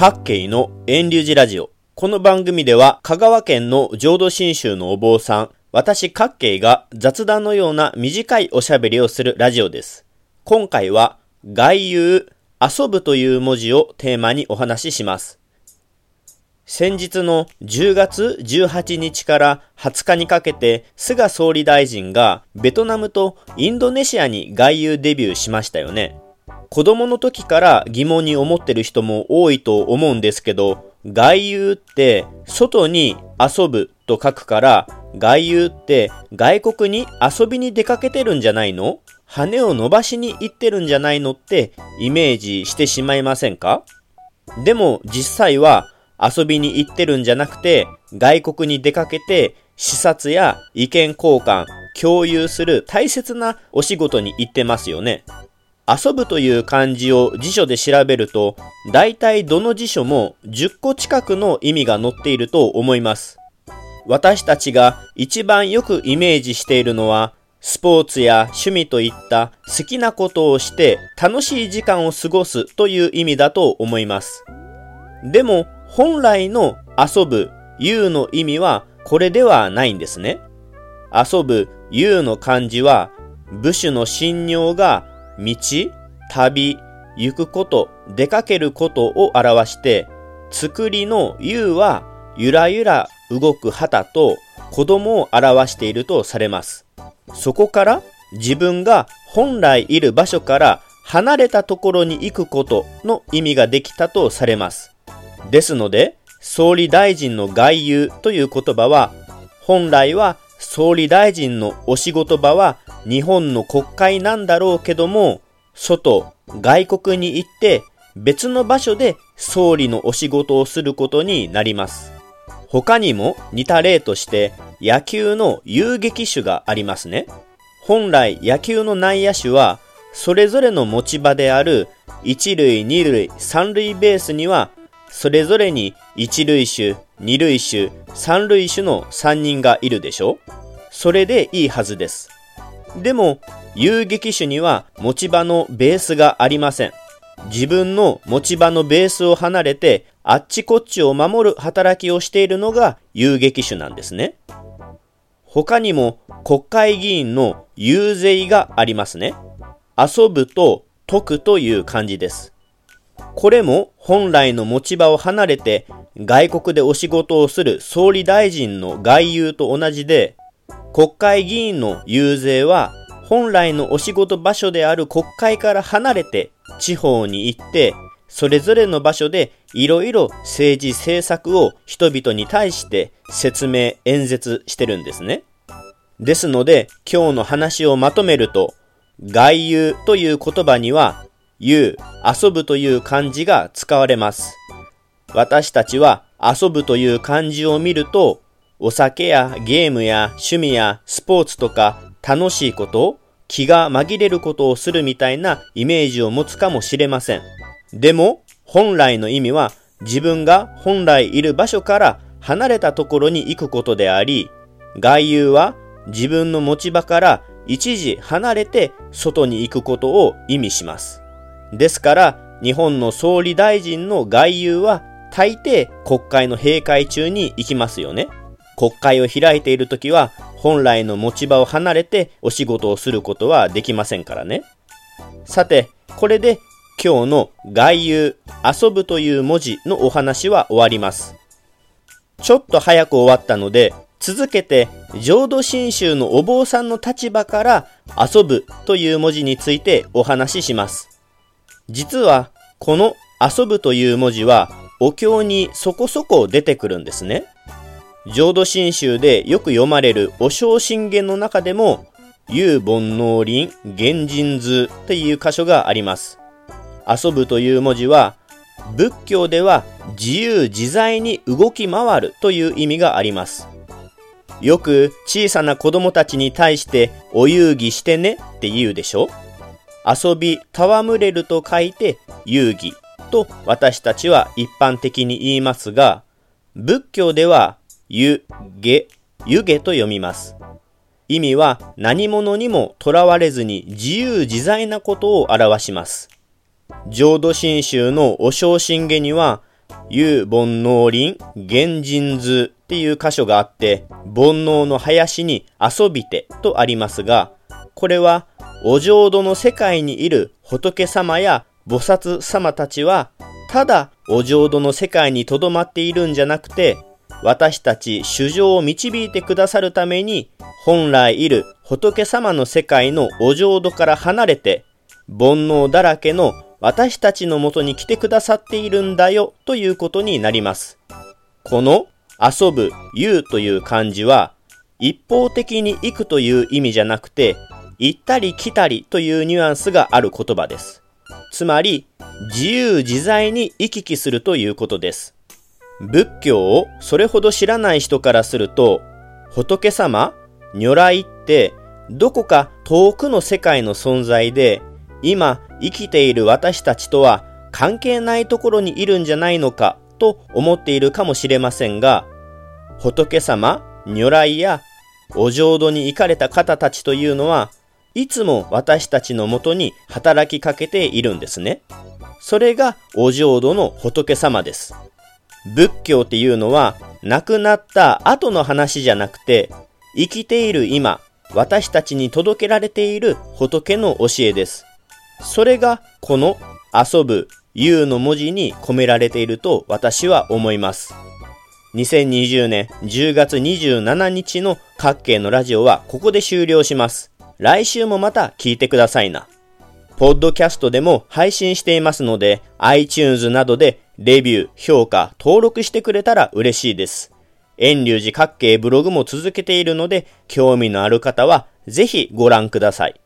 各系の遠流寺ラジオ。この番組では香川県の浄土真宗のお坊さん、私各系が雑談のような短いおしゃべりをするラジオです。今回は外遊、遊ぶという文字をテーマにお話しします。先日の10月18日から20日にかけて菅総理大臣がベトナムとインドネシアに外遊デビューしましたよね。子供の時から疑問に思ってる人も多いと思うんですけど、外遊って外に遊ぶと書くから、外遊って外国に遊びに出かけてるんじゃないの？羽を伸ばしに行ってるんじゃないのってイメージしてしまいませんか？でも実際は遊びに行ってるんじゃなくて外国に出かけて視察や意見交換、共有する大切なお仕事に行ってますよね。遊ぶという漢字を辞書で調べると、大体どの辞書も10個近くの意味が載っていると思います。私たちが一番よくイメージしているのは、スポーツや趣味といった好きなことをして楽しい時間を過ごすという意味だと思います。でも本来の遊ぶ、言うの意味はこれではないんですね。遊ぶ、言うの漢字は武士の信尿が道、旅、行くこと、出かけることを表して、作りのうはゆらゆら動く旗と子供を表しているとされます。そこから自分が本来いる場所から離れたところに行くことの意味ができたとされます。ですので、総理大臣の外遊という言葉は、本来は総理大臣のお仕事場は日本の国会なんだろうけども、外、外国に行って別の場所で総理のお仕事をすることになります。他にも似た例として野球の遊撃手がありますね。本来野球の内野手はそれぞれの持ち場である一塁、二塁、三塁ベースにはそれぞれに一塁手、二塁手、三塁手の三人がいるでしょ？それでいいはずです。でも、遊撃手には持ち場のベースがありません。自分の持ち場のベースを離れて、あっちこっちを守る働きをしているのが遊撃手なんですね。他にも国会議員の遊説がありますね。遊ぶと解くという漢字です。これも本来の持ち場を離れて外国でお仕事をする総理大臣の外遊と同じで国会議員の遊説は本来のお仕事場所である国会から離れて地方に行ってそれぞれの場所でいろいろ政治政策を人々に対して説明演説してるんですね。ですので今日の話をまとめると外遊という言葉には遊、遊ぶという漢字が使われます。私たちは遊ぶという漢字を見るとお酒やゲームや趣味やスポーツとか楽しいこと、気が紛れることをするみたいなイメージを持つかもしれません。でも、本来の意味は自分が本来いる場所から離れたところに行くことであり、外遊は自分の持ち場から一時離れて外に行くことを意味します。ですから、日本の総理大臣の外遊は大抵国会の閉会中に行きますよね。国会を開いている時は本来の持ち場を離れてお仕事をすることはできませんからね。さて、これで今日の外遊、遊ぶという文字のお話は終わります。ちょっと早く終わったので、続けて浄土真宗のお坊さんの立場から遊ぶという文字についてお話しします。実はこの遊ぶという文字はお経にそこそこ出てくるんですね。浄土真宗でよく読まれるお正信玄の中でも、遊煩悩林原人図という箇所があります。遊ぶという文字は、仏教では自由自在に動き回るという意味があります。よく小さな子供たちに対してお遊戯してねって言うでしょ遊び戯れると書いて遊戯と私たちは一般的に言いますが、仏教ではゆ、げ、ゆげと読みます。意味は何者にもとらわれずに自由自在なことを表します。浄土真宗のお正信下には有煩悩林原人図っていう箇所があって、煩悩の林に遊びてとありますが、これはお浄土の世界にいる仏様や菩薩様たちは、ただお浄土の世界に留まっているんじゃなくて、私たち主情を導いてくださるために、本来いる仏様の世界のお浄土から離れて、煩悩だらけの私たちのもとに来てくださっているんだよということになります。この遊ぶ、言うという漢字は、一方的に行くという意味じゃなくて、行ったり来たりというニュアンスがある言葉です。つまり、自由自在に行き来するということです。仏教をそれほど知らない人からすると、仏様、如来ってどこか遠くの世界の存在で、今生きている私たちとは関係ないところにいるんじゃないのかと思っているかもしれませんが、仏様、如来やお浄土に行かれた方たちというのは、いつも私たちのもとに働きかけているんですね。それがお浄土の仏様です。仏教っていうのは亡くなった後の話じゃなくて、生きている今、私たちに届けられている仏の教えです。それがこの遊ぶ、言うの文字に込められていると私は思います。2020年10月27日の各系のラジオはここで終了します。来週もまた聞いてくださいな。ポッドキャストでも配信していますので、iTunes などでレビュー、評価、登録してくれたら嬉しいです。遠流寺各系ブログも続けているので、興味のある方はぜひご覧ください。